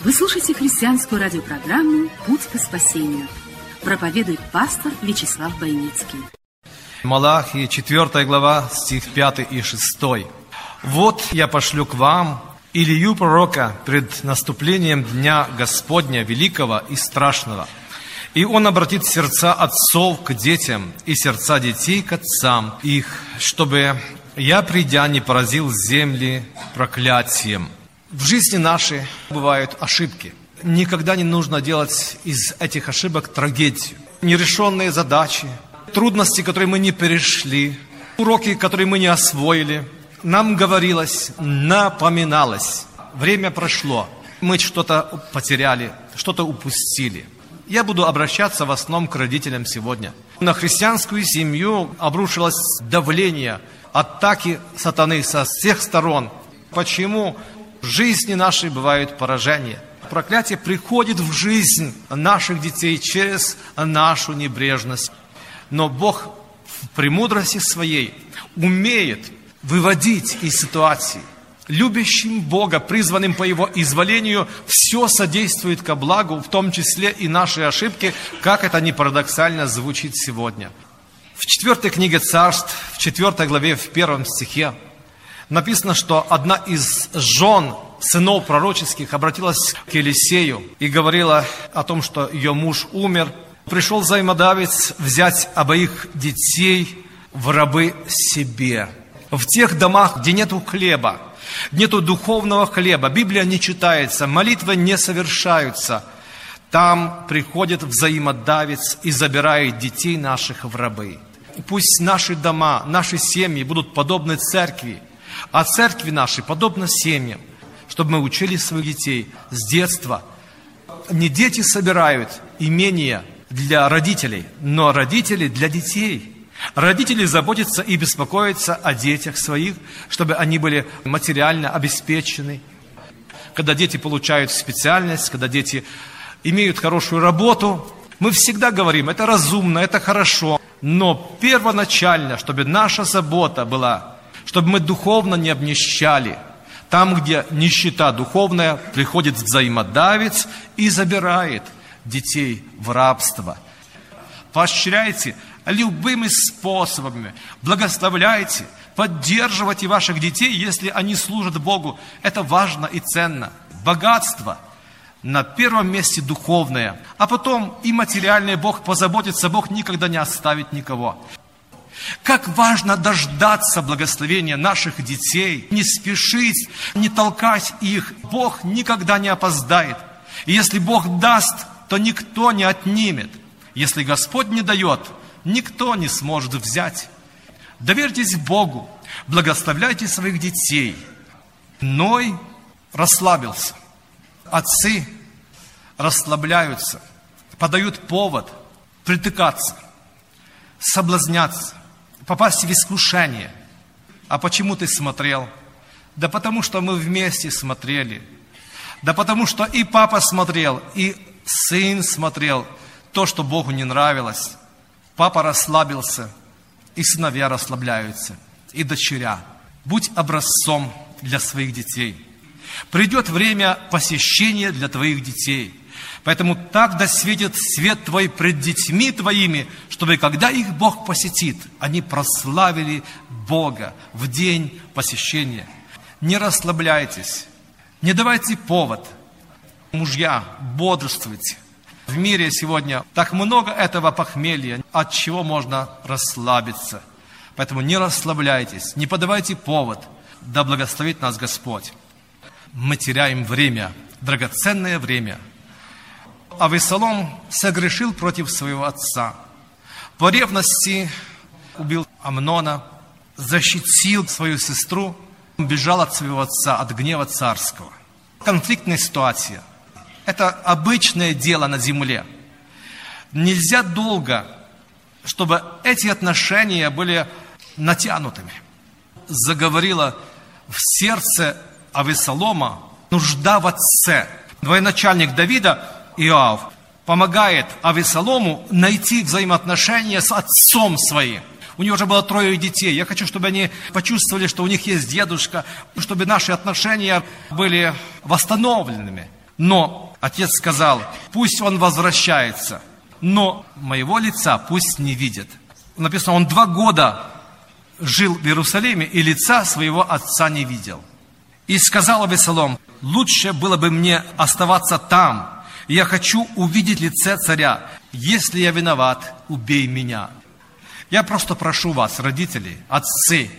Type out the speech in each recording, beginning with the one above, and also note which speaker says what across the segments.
Speaker 1: Вы слушаете христианскую радиопрограмму «Путь к спасению». Проповедует пастор Вячеслав Бойницкий.
Speaker 2: Малахии, 4 глава, стих 5 и 6. «Вот я пошлю к вам Илью пророка пред наступлением Дня Господня великого и страшного. И он обратит сердца отцов к детям и сердца детей к отцам их, чтобы я, придя, не поразил земли проклятием». В жизни нашей бывают ошибки. Никогда не нужно делать из этих ошибок трагедию. Нерешенные задачи, трудности, которые мы не перешли, уроки, которые мы не освоили. Нам говорилось, напоминалось. Время прошло, мы что-то потеряли, что-то упустили. Я буду обращаться в основном к родителям сегодня. На христианскую семью обрушилось давление, атаки сатаны со всех сторон. Почему в жизни нашей бывают поражения? Проклятие приходит в жизнь наших детей через нашу небрежность. Но Бог в премудрости своей умеет выводить из ситуации. Любящим Бога, призванным по Его изволению, все содействует ко благу, в том числе и наши ошибки, как это не парадоксально звучит сегодня. В четвертой книге Царств, в четвертой главе, в первом стихе, написано, что одна из жен сынов пророческих обратилась к Елисею и говорила о том, что ее муж умер. Пришел взаимодавец взять обоих детей в рабы себе. В тех домах, где нету хлеба, нету духовного хлеба, Библия не читается, молитвы не совершаются, там приходит взаимодавец и забирает детей наших в рабы. Пусть наши дома, наши семьи будут подобны церкви, а церкви наши подобны семьям, чтобы мы учили своих детей с детства. Не дети собирают имения для родителей, но родители для детей. Родители заботятся и беспокоятся о детях своих, чтобы они были материально обеспечены. Когда дети получают специальность, когда дети имеют хорошую работу, мы всегда говорим, это разумно, это хорошо. Но первоначально, чтобы наша забота была, чтобы мы духовно не обнищали. Там, где нищета духовная, приходит взаимодавец и забирает детей в рабство. Поощряйте любыми способами, благословляйте, поддерживайте ваших детей, если они служат Богу. Это важно и ценно. Богатство – на первом месте духовное, а потом и материальное Бог позаботится, Бог никогда не оставит никого. Как важно дождаться благословения наших детей, не спешить, не толкать их. Бог никогда не опоздает. И если Бог даст, то никто не отнимет. Если Господь не дает, никто не сможет взять. Доверьтесь Богу, благословляйте своих детей. Ной расслабился – отцы расслабляются, подают повод притыкаться, соблазняться, попасть в искушение. А почему ты смотрел? Да потому что мы вместе смотрели. Да потому что и папа смотрел, и сын смотрел то, что Богу не нравилось. Папа расслабился, и сыновья расслабляются, и дочеря. Будь образцом для своих детей – Придет время посещения для твоих детей. Поэтому так да светит свет твой пред детьми твоими, чтобы когда их Бог посетит, они прославили Бога в день посещения. Не расслабляйтесь, не давайте повод. Мужья, бодрствуйте. В мире сегодня так много этого похмелья, от чего можно расслабиться. Поэтому не расслабляйтесь, не подавайте повод. Да благословит нас Господь мы теряем время, драгоценное время. А Весолом согрешил против своего отца. По ревности убил Амнона, защитил свою сестру, бежал от своего отца, от гнева царского. Конфликтная ситуация. Это обычное дело на земле. Нельзя долго, чтобы эти отношения были натянутыми. Заговорила в сердце Авесолома нужда в отце. Двоеначальник Давида Иоав помогает Авесолому найти взаимоотношения с отцом своим. У него уже было трое детей. Я хочу, чтобы они почувствовали, что у них есть дедушка, чтобы наши отношения были восстановленными. Но отец сказал, пусть он возвращается, но моего лица пусть не видит. Написано, он два года жил в Иерусалиме и лица своего отца не видел. И сказал Авесолом, лучше было бы мне оставаться там, я хочу увидеть лице царя. Если я виноват, убей меня. Я просто прошу вас, родители, отцы,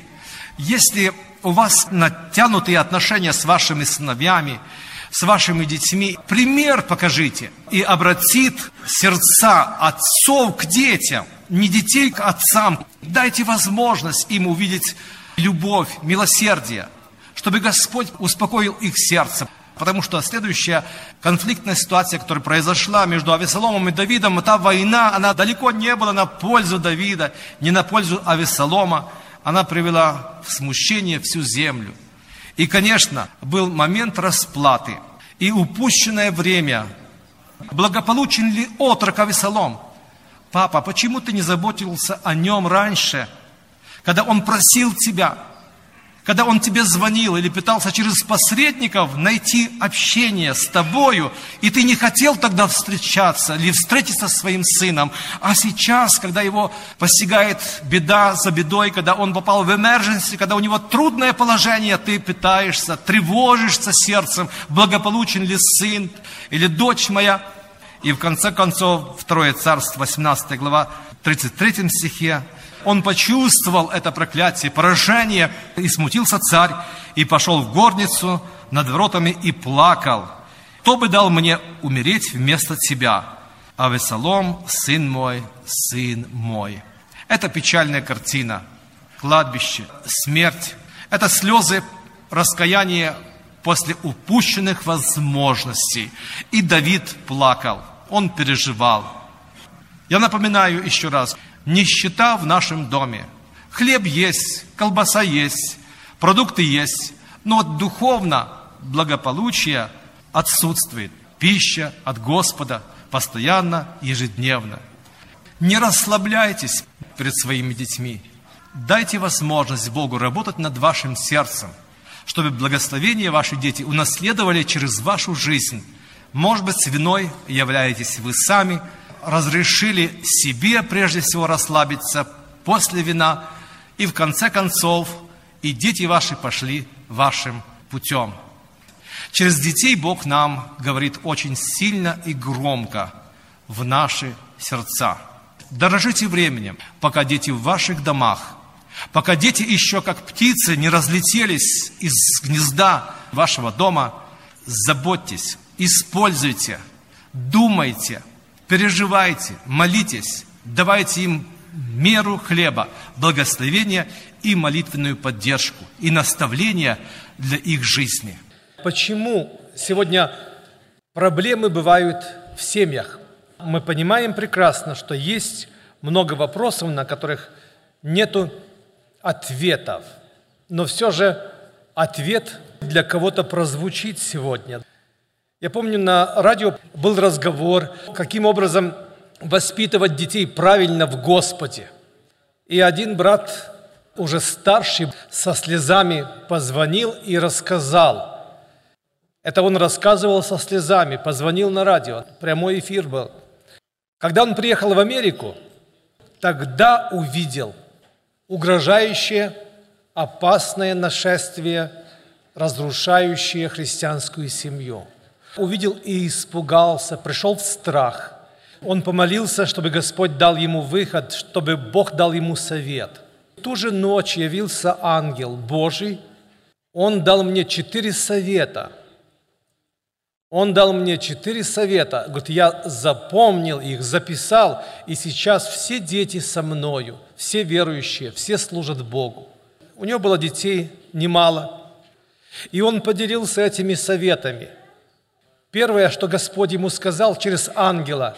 Speaker 2: если у вас натянутые отношения с вашими сыновьями, с вашими детьми, пример покажите и обратит сердца отцов к детям, не детей к отцам. Дайте возможность им увидеть любовь, милосердие, чтобы Господь успокоил их сердце. Потому что следующая конфликтная ситуация, которая произошла между Авесоломом и Давидом, эта война, она далеко не была на пользу Давида, не на пользу Авесолома. Она привела в смущение всю землю. И, конечно, был момент расплаты и упущенное время. Благополучен ли отрок Авесолом? Папа, почему ты не заботился о нем раньше, когда он просил тебя – когда он тебе звонил или пытался через посредников найти общение с тобою, и ты не хотел тогда встречаться или встретиться со своим сыном, а сейчас, когда его постигает беда за бедой, когда он попал в emergency, когда у него трудное положение, ты пытаешься, тревожишься сердцем, благополучен ли сын или дочь моя. И в конце концов, Второе Царство, 18 глава, 33 стихе, он почувствовал это проклятие, поражение, и смутился царь, и пошел в горницу над воротами и плакал. Кто бы дал мне умереть вместо тебя? А Весолом, сын мой, сын мой. Это печальная картина. Кладбище, смерть. Это слезы раскаяния после упущенных возможностей. И Давид плакал. Он переживал. Я напоминаю еще раз – нищета в нашем доме. Хлеб есть, колбаса есть, продукты есть, но духовно благополучие отсутствует. Пища от Господа постоянно, ежедневно. Не расслабляйтесь перед своими детьми. Дайте возможность Богу работать над вашим сердцем, чтобы благословение ваши дети унаследовали через вашу жизнь. Может быть, виной являетесь вы сами – разрешили себе прежде всего расслабиться после вина, и в конце концов и дети ваши пошли вашим путем. Через детей Бог нам говорит очень сильно и громко в наши сердца. Дорожите временем, пока дети в ваших домах, пока дети еще как птицы не разлетелись из гнезда вашего дома, заботьтесь, используйте, думайте – переживайте, молитесь, давайте им меру хлеба, благословения и молитвенную поддержку, и наставления для их жизни.
Speaker 3: Почему сегодня проблемы бывают в семьях? Мы понимаем прекрасно, что есть много вопросов, на которых нет ответов. Но все же ответ для кого-то прозвучит сегодня. Я помню, на радио был разговор, каким образом воспитывать детей правильно в Господе. И один брат, уже старший, со слезами позвонил и рассказал. Это он рассказывал со слезами, позвонил на радио, прямой эфир был. Когда он приехал в Америку, тогда увидел угрожающее, опасное нашествие, разрушающее христианскую семью – увидел и испугался, пришел в страх. Он помолился, чтобы Господь дал ему выход, чтобы Бог дал ему совет. В ту же ночь явился ангел Божий. Он дал мне четыре совета. Он дал мне четыре совета. Говорит, я запомнил их, записал, и сейчас все дети со мною, все верующие, все служат Богу. У него было детей немало, и он поделился этими советами –
Speaker 2: Первое, что Господь ему сказал через ангела,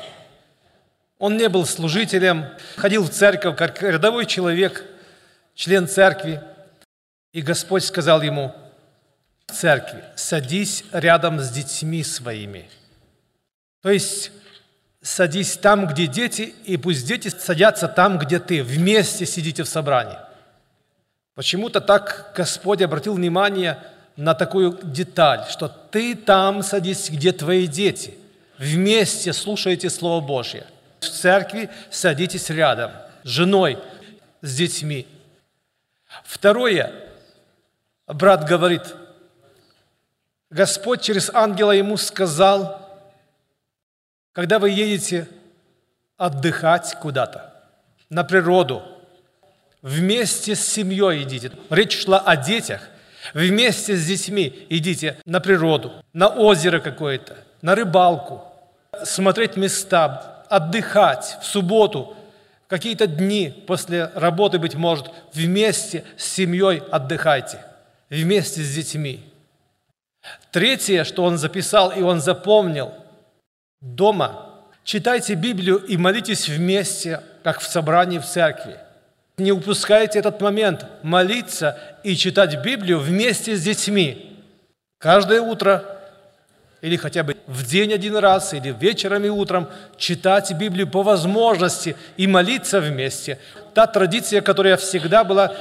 Speaker 2: он не был служителем, ходил в церковь как рядовой человек, член церкви. И Господь сказал ему в церкви, садись рядом с детьми своими. То есть садись там, где дети, и пусть дети садятся там, где ты. Вместе сидите в собрании. Почему-то так Господь обратил внимание на такую деталь, что ты там садись, где твои дети. Вместе слушайте Слово Божье. В церкви садитесь рядом с женой, с детьми. Второе, брат говорит, Господь через ангела ему сказал, когда вы едете отдыхать куда-то, на природу, вместе с семьей идите. Речь шла о детях. Вместе с детьми идите на природу, на озеро какое-то, на рыбалку, смотреть места, отдыхать в субботу, какие-то дни после работы, быть может, вместе с семьей отдыхайте, вместе с детьми. Третье, что он записал и он запомнил, дома читайте Библию и молитесь вместе, как в собрании в церкви. Не упускайте этот момент молиться и читать Библию вместе с детьми. Каждое утро или хотя бы в день один раз, или вечером и утром читать Библию по возможности и молиться вместе. Та традиция, которая всегда была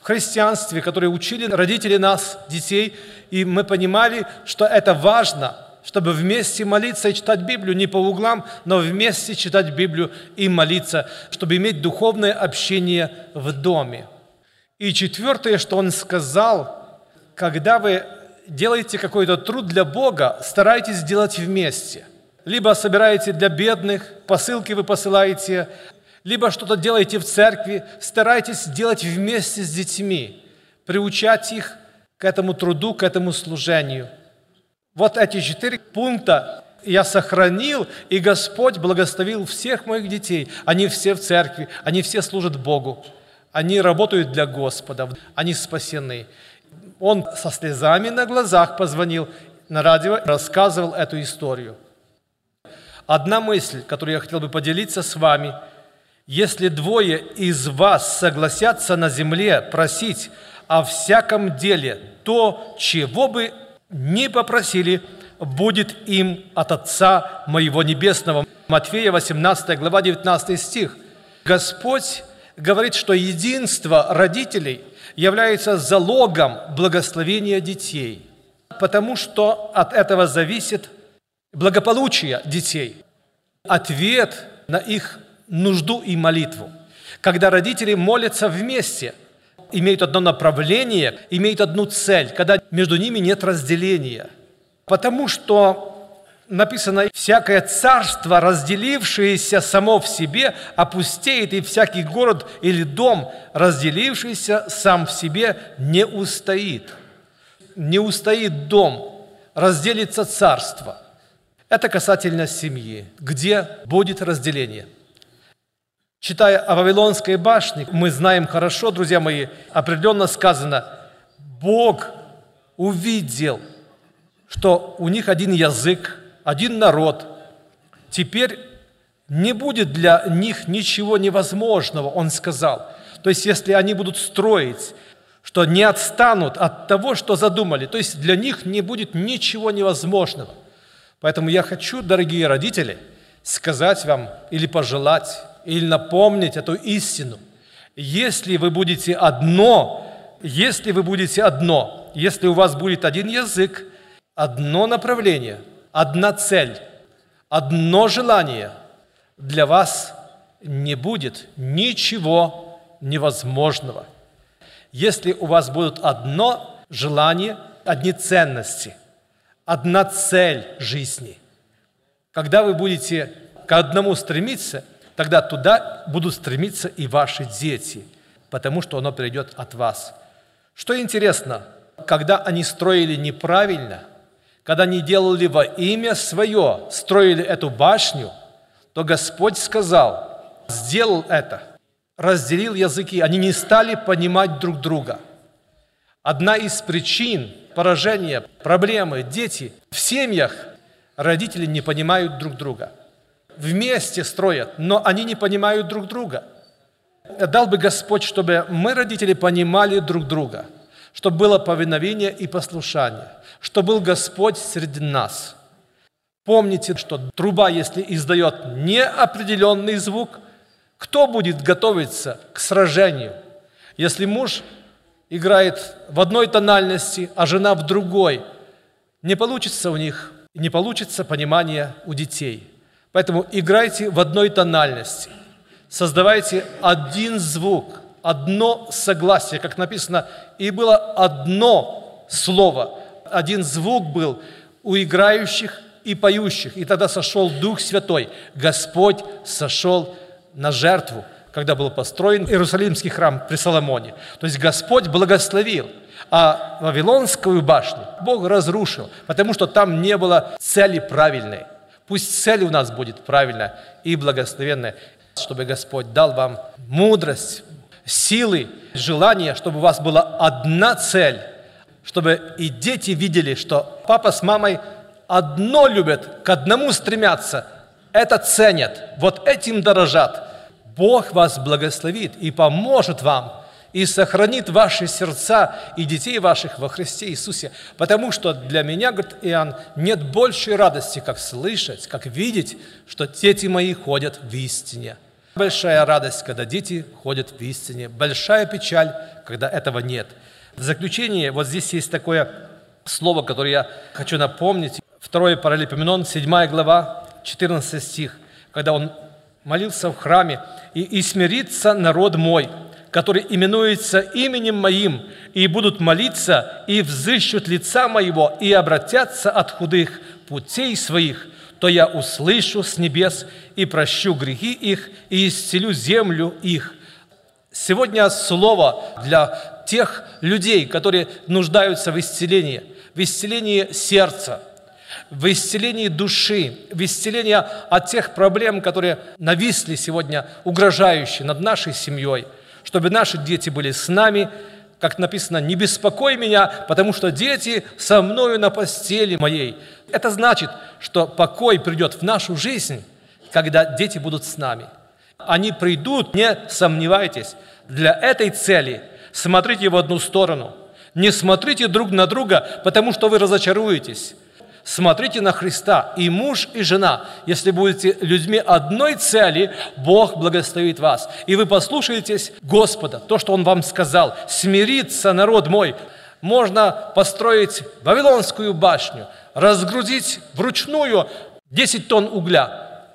Speaker 2: в христианстве, которую учили родители нас, детей, и мы понимали, что это важно, чтобы вместе молиться и читать Библию, не по углам, но вместе читать Библию и молиться, чтобы иметь духовное общение в доме. И четвертое, что он сказал, когда вы делаете какой-то труд для Бога, старайтесь делать вместе. Либо собираете для бедных, посылки вы посылаете, либо что-то делаете в церкви, старайтесь делать вместе с детьми, приучать их к этому труду, к этому служению. Вот эти четыре пункта я сохранил, и Господь благословил всех моих детей. Они все в церкви, они все служат Богу. Они работают для Господа, они спасены. Он со слезами на глазах позвонил на радио, рассказывал эту историю. Одна мысль, которую я хотел бы поделиться с вами. Если двое из вас согласятся на земле просить о всяком деле то, чего бы ни попросили, будет им от Отца моего Небесного. Матфея 18 глава 19 стих. Господь говорит, что единство родителей является залогом благословения детей, потому что от этого зависит благополучие детей, ответ на их нужду и молитву. Когда родители молятся вместе – имеют одно направление, имеют одну цель, когда между ними нет разделения. Потому что написано, всякое царство, разделившееся само в себе, опустеет, и всякий город или дом, разделившийся сам в себе, не устоит. Не устоит дом, разделится царство. Это касательно семьи, где будет разделение – Читая о Вавилонской башне, мы знаем хорошо, друзья мои, определенно сказано, Бог увидел, что у них один язык, один народ. Теперь не будет для них ничего невозможного, он сказал. То есть, если они будут строить, что не отстанут от того, что задумали, то есть для них не будет ничего невозможного. Поэтому я хочу, дорогие родители, сказать вам или пожелать, или напомнить эту истину. Если вы будете одно, если вы будете одно, если у вас будет один язык, одно направление, одна цель, одно желание, для вас не будет ничего невозможного. Если у вас будет одно желание, одни ценности, одна цель жизни, когда вы будете к одному стремиться, тогда туда будут стремиться и ваши дети, потому что оно придет от вас. Что интересно, когда они строили неправильно, когда они делали во имя свое, строили эту башню, то Господь сказал, сделал это, разделил языки, они не стали понимать друг друга. Одна из причин поражения, проблемы, дети в семьях родители не понимают друг друга. Вместе строят, но они не понимают друг друга. Дал бы Господь, чтобы мы, родители, понимали друг друга, чтобы было повиновение и послушание, чтобы был Господь среди нас. Помните, что труба, если издает неопределенный звук, кто будет готовиться к сражению? Если муж играет в одной тональности, а жена в другой, не получится у них, не получится понимание у детей. Поэтому играйте в одной тональности, создавайте один звук, одно согласие, как написано, и было одно слово, один звук был у играющих и поющих, и тогда сошел Дух Святой. Господь сошел на жертву, когда был построен Иерусалимский храм при Соломоне. То есть Господь благословил, а Вавилонскую башню Бог разрушил, потому что там не было цели правильной. Пусть цель у нас будет правильная и благословенная, чтобы Господь дал вам мудрость, силы, желание, чтобы у вас была одна цель, чтобы и дети видели, что папа с мамой одно любят, к одному стремятся, это ценят, вот этим дорожат. Бог вас благословит и поможет вам, и сохранит ваши сердца и детей ваших во Христе Иисусе. Потому что для меня, говорит Иоанн, нет большей радости, как слышать, как видеть, что дети мои ходят в истине. Большая радость, когда дети ходят в истине. Большая печаль, когда этого нет. В заключение, вот здесь есть такое слово, которое я хочу напомнить. Второе Паралипоменон, 7 глава, 14 стих, когда он молился в храме, «И, «И смирится народ мой, который именуется именем моим, и будут молиться, и взыщут лица моего, и обратятся от худых путей своих, то я услышу с небес и прощу грехи их, и исцелю землю их». Сегодня слово для тех людей, которые нуждаются в исцелении, в исцелении сердца – в исцелении души, в исцелении от тех проблем, которые нависли сегодня, угрожающие над нашей семьей, чтобы наши дети были с нами, как написано, «Не беспокой меня, потому что дети со мною на постели моей». Это значит, что покой придет в нашу жизнь, когда дети будут с нами. Они придут, не сомневайтесь. Для этой цели смотрите в одну сторону. Не смотрите друг на друга, потому что вы разочаруетесь смотрите на Христа, и муж, и жена. Если будете людьми одной цели, Бог благословит вас. И вы послушаетесь Господа, то, что Он вам сказал. Смириться, народ мой. Можно построить Вавилонскую башню, разгрузить вручную 10 тонн угля.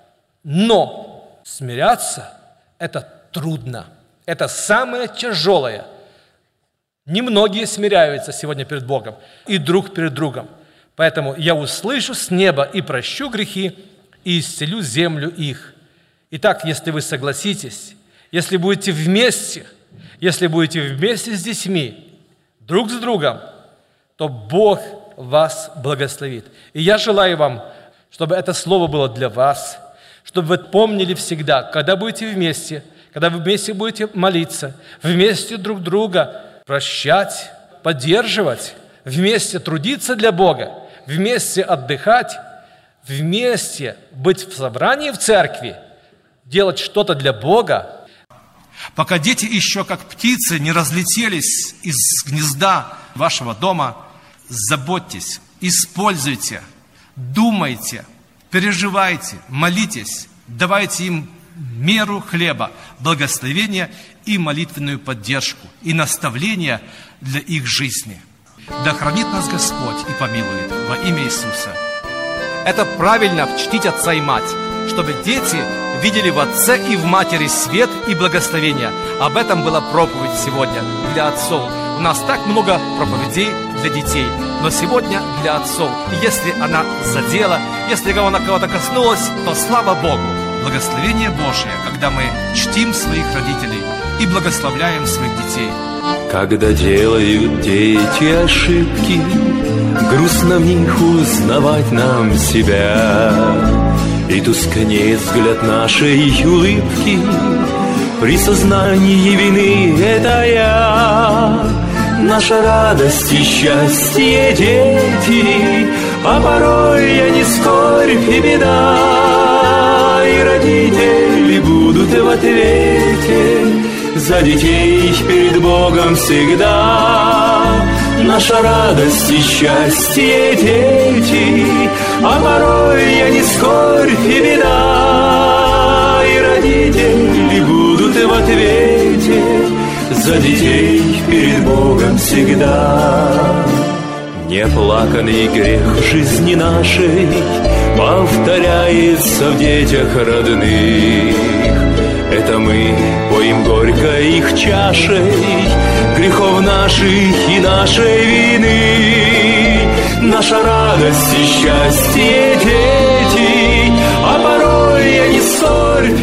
Speaker 2: Но смиряться – это трудно. Это самое тяжелое. Немногие смиряются сегодня перед Богом и друг перед другом. Поэтому я услышу с неба и прощу грехи, и исцелю землю их. Итак, если вы согласитесь, если будете вместе, если будете вместе с детьми, друг с другом, то Бог вас благословит. И я желаю вам, чтобы это слово было для вас, чтобы вы помнили всегда, когда будете вместе, когда вы вместе будете молиться, вместе друг друга прощать, поддерживать, вместе трудиться для Бога – вместе отдыхать, вместе быть в собрании в церкви, делать что-то для Бога.
Speaker 4: Пока дети еще как птицы не разлетелись из гнезда вашего дома, заботьтесь, используйте, думайте, переживайте, молитесь, давайте им меру хлеба, благословения и молитвенную поддержку, и наставления для их жизни – да хранит нас Господь и помилует во имя Иисуса.
Speaker 2: Это правильно чтить отца и мать, чтобы дети видели в отце и в матери свет и благословение. Об этом была проповедь сегодня для отцов. У нас так много проповедей для детей, но сегодня для отцов. И если она задела, если она кого-то коснулась, то слава Богу, благословение Божье, когда мы чтим своих родителей и благословляем своих детей –
Speaker 5: когда делают дети ошибки, Грустно в них узнавать нам себя. И тускнеет взгляд нашей улыбки При сознании вины это я. Наша радость и счастье, дети, а порой я не скорбь и беда, и родители будут в ответе за детей перед Богом всегда. Наша радость и счастье дети, а порой я не скорбь и беда, и родители будут в ответе за детей перед Богом всегда. Неплаканный грех жизни нашей Повторяется в детях родных Это мы поим горько их чашей Грехов наших и нашей вины. Наша радость и счастье, дети А порой я не сон